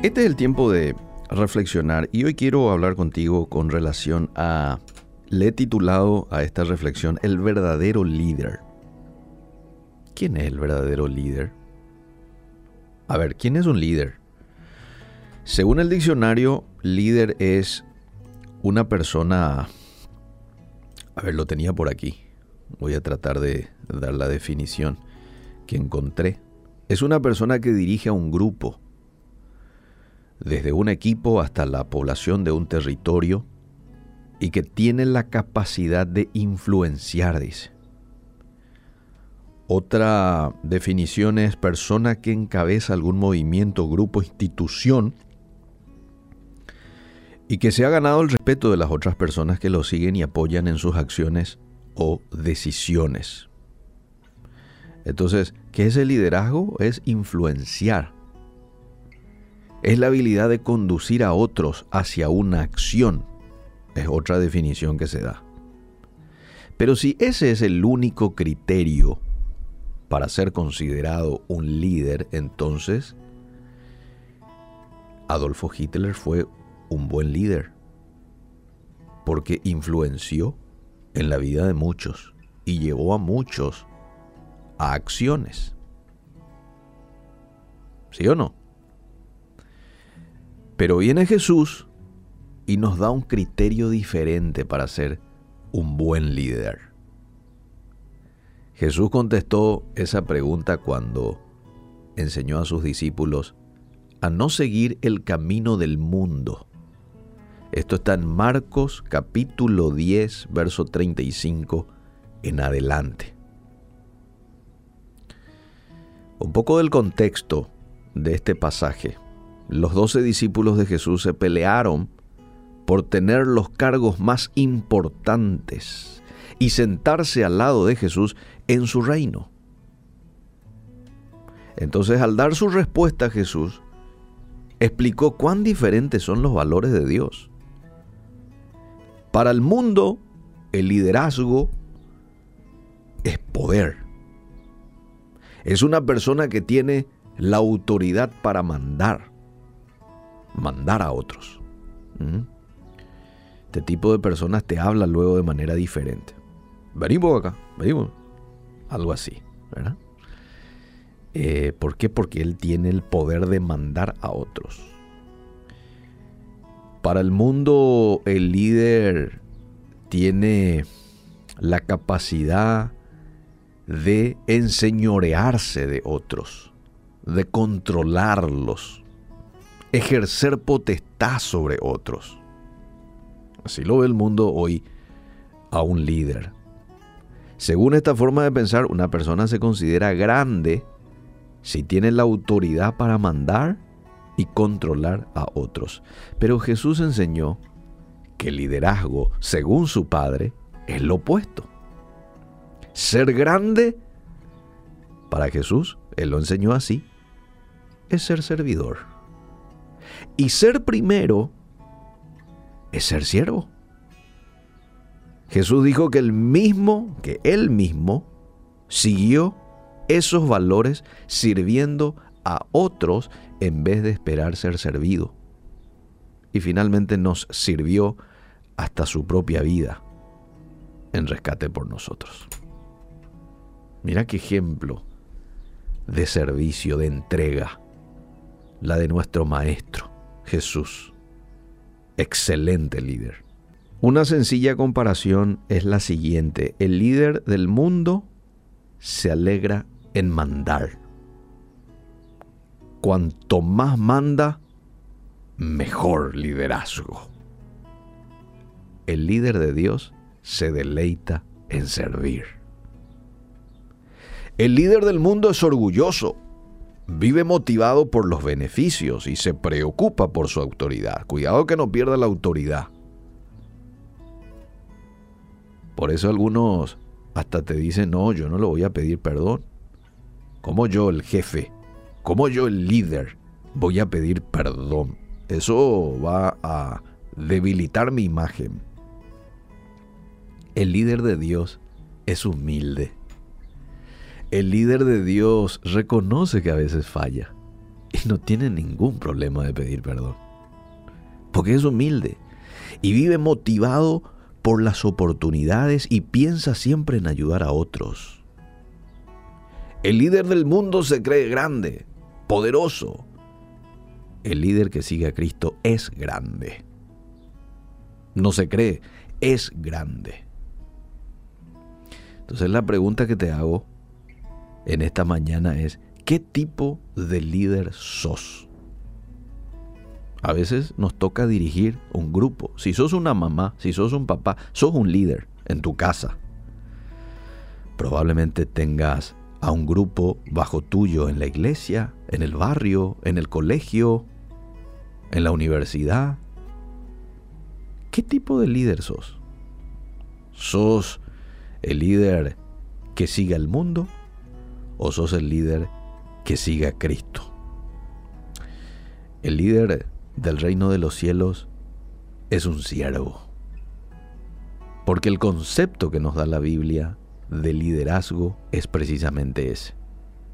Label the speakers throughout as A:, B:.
A: Este es el tiempo de reflexionar y hoy quiero hablar contigo con relación a... Le he titulado a esta reflexión El verdadero líder. ¿Quién es el verdadero líder? A ver, ¿quién es un líder? Según el diccionario, líder es una persona... A ver, lo tenía por aquí. Voy a tratar de dar la definición que encontré. Es una persona que dirige a un grupo, desde un equipo hasta la población de un territorio, y que tiene la capacidad de influenciar, dice. Otra definición es persona que encabeza algún movimiento, grupo, institución y que se ha ganado el respeto de las otras personas que lo siguen y apoyan en sus acciones o decisiones. Entonces, ¿qué es el liderazgo? Es influenciar. Es la habilidad de conducir a otros hacia una acción. Es otra definición que se da. Pero si ese es el único criterio para ser considerado un líder, entonces Adolfo Hitler fue un buen líder porque influenció en la vida de muchos y llevó a muchos a acciones. ¿Sí o no? Pero viene Jesús y nos da un criterio diferente para ser un buen líder. Jesús contestó esa pregunta cuando enseñó a sus discípulos a no seguir el camino del mundo. Esto está en Marcos capítulo 10, verso 35 en adelante. Un poco del contexto de este pasaje. Los doce discípulos de Jesús se pelearon por tener los cargos más importantes y sentarse al lado de Jesús en su reino. Entonces al dar su respuesta a Jesús, explicó cuán diferentes son los valores de Dios. Para el mundo, el liderazgo es poder es una persona que tiene la autoridad para mandar, mandar a otros. ¿Mm? Este tipo de personas te habla luego de manera diferente. Venimos acá, venimos. Algo así, ¿verdad? Eh, ¿Por qué? Porque él tiene el poder de mandar a otros. Para el mundo, el líder tiene la capacidad de enseñorearse de otros, de controlarlos, ejercer potestad sobre otros. Así lo ve el mundo hoy a un líder. Según esta forma de pensar, una persona se considera grande si tiene la autoridad para mandar y controlar a otros. Pero Jesús enseñó que el liderazgo, según su Padre, es lo opuesto. Ser grande, para Jesús, Él lo enseñó así, es ser servidor. Y ser primero es ser siervo. Jesús dijo que el mismo, que Él mismo, siguió esos valores sirviendo a otros en vez de esperar ser servido. Y finalmente nos sirvió hasta su propia vida en rescate por nosotros. Mira qué ejemplo de servicio, de entrega, la de nuestro Maestro, Jesús. Excelente líder. Una sencilla comparación es la siguiente. El líder del mundo se alegra en mandar. Cuanto más manda, mejor liderazgo. El líder de Dios se deleita en servir. El líder del mundo es orgulloso, vive motivado por los beneficios y se preocupa por su autoridad. Cuidado que no pierda la autoridad. Por eso algunos hasta te dicen, no, yo no le voy a pedir perdón. Como yo, el jefe, como yo, el líder, voy a pedir perdón. Eso va a debilitar mi imagen. El líder de Dios es humilde el líder de Dios reconoce que a veces falla y no tiene ningún problema de pedir perdón. Porque es humilde y vive motivado por las oportunidades y piensa siempre en ayudar a otros. El líder del mundo se cree grande, poderoso. El líder que sigue a Cristo es grande. No se cree, es grande. Entonces la pregunta que te hago en esta mañana es, ¿qué tipo de líder sos? A veces nos toca dirigir un grupo. Si sos una mamá, si sos un papá, sos un líder en tu casa. Probablemente tengas a un grupo bajo tuyo en la iglesia, en el barrio, en el colegio, en la universidad. ¿Qué tipo de líder sos? ¿Sos el líder que sigue al mundo o sos el líder que sigue a Cristo? El líder del reino de los cielos es un siervo. Porque el concepto que nos da la Biblia de liderazgo es precisamente ese.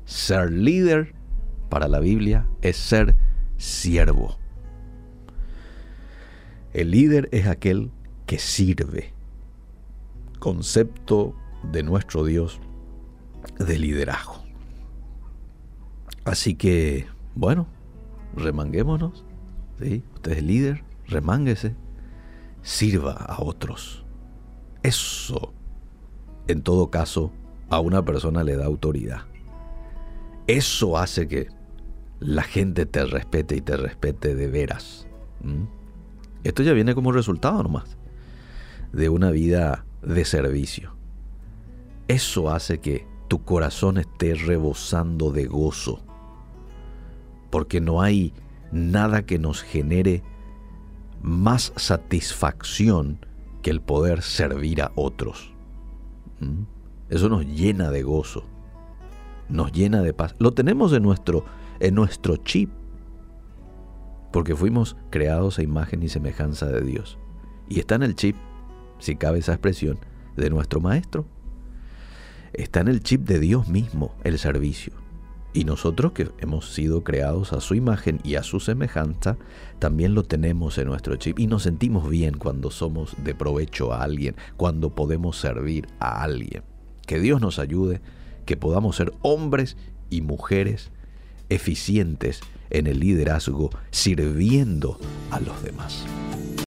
A: Ser líder para la Biblia es ser siervo. El líder es aquel que sirve. Concepto de nuestro Dios de liderazgo. Así que, bueno, remanguémonos Usted es líder, remánguese, sirva a otros. Eso, en todo caso, a una persona le da autoridad. Eso hace que la gente te respete y te respete de veras. Esto ya viene como resultado nomás de una vida de servicio. Eso hace que tu corazón esté rebosando de gozo. Porque no hay nada que nos genere más satisfacción que el poder servir a otros. ¿Mm? Eso nos llena de gozo, nos llena de paz. Lo tenemos en nuestro, en nuestro chip, porque fuimos creados a imagen y semejanza de Dios. Y está en el chip, si cabe esa expresión, de nuestro Maestro. Está en el chip de Dios mismo el servicio. Y nosotros que hemos sido creados a su imagen y a su semejanza, también lo tenemos en nuestro chip y nos sentimos bien cuando somos de provecho a alguien, cuando podemos servir a alguien. Que Dios nos ayude, que podamos ser hombres y mujeres eficientes en el liderazgo, sirviendo a los demás.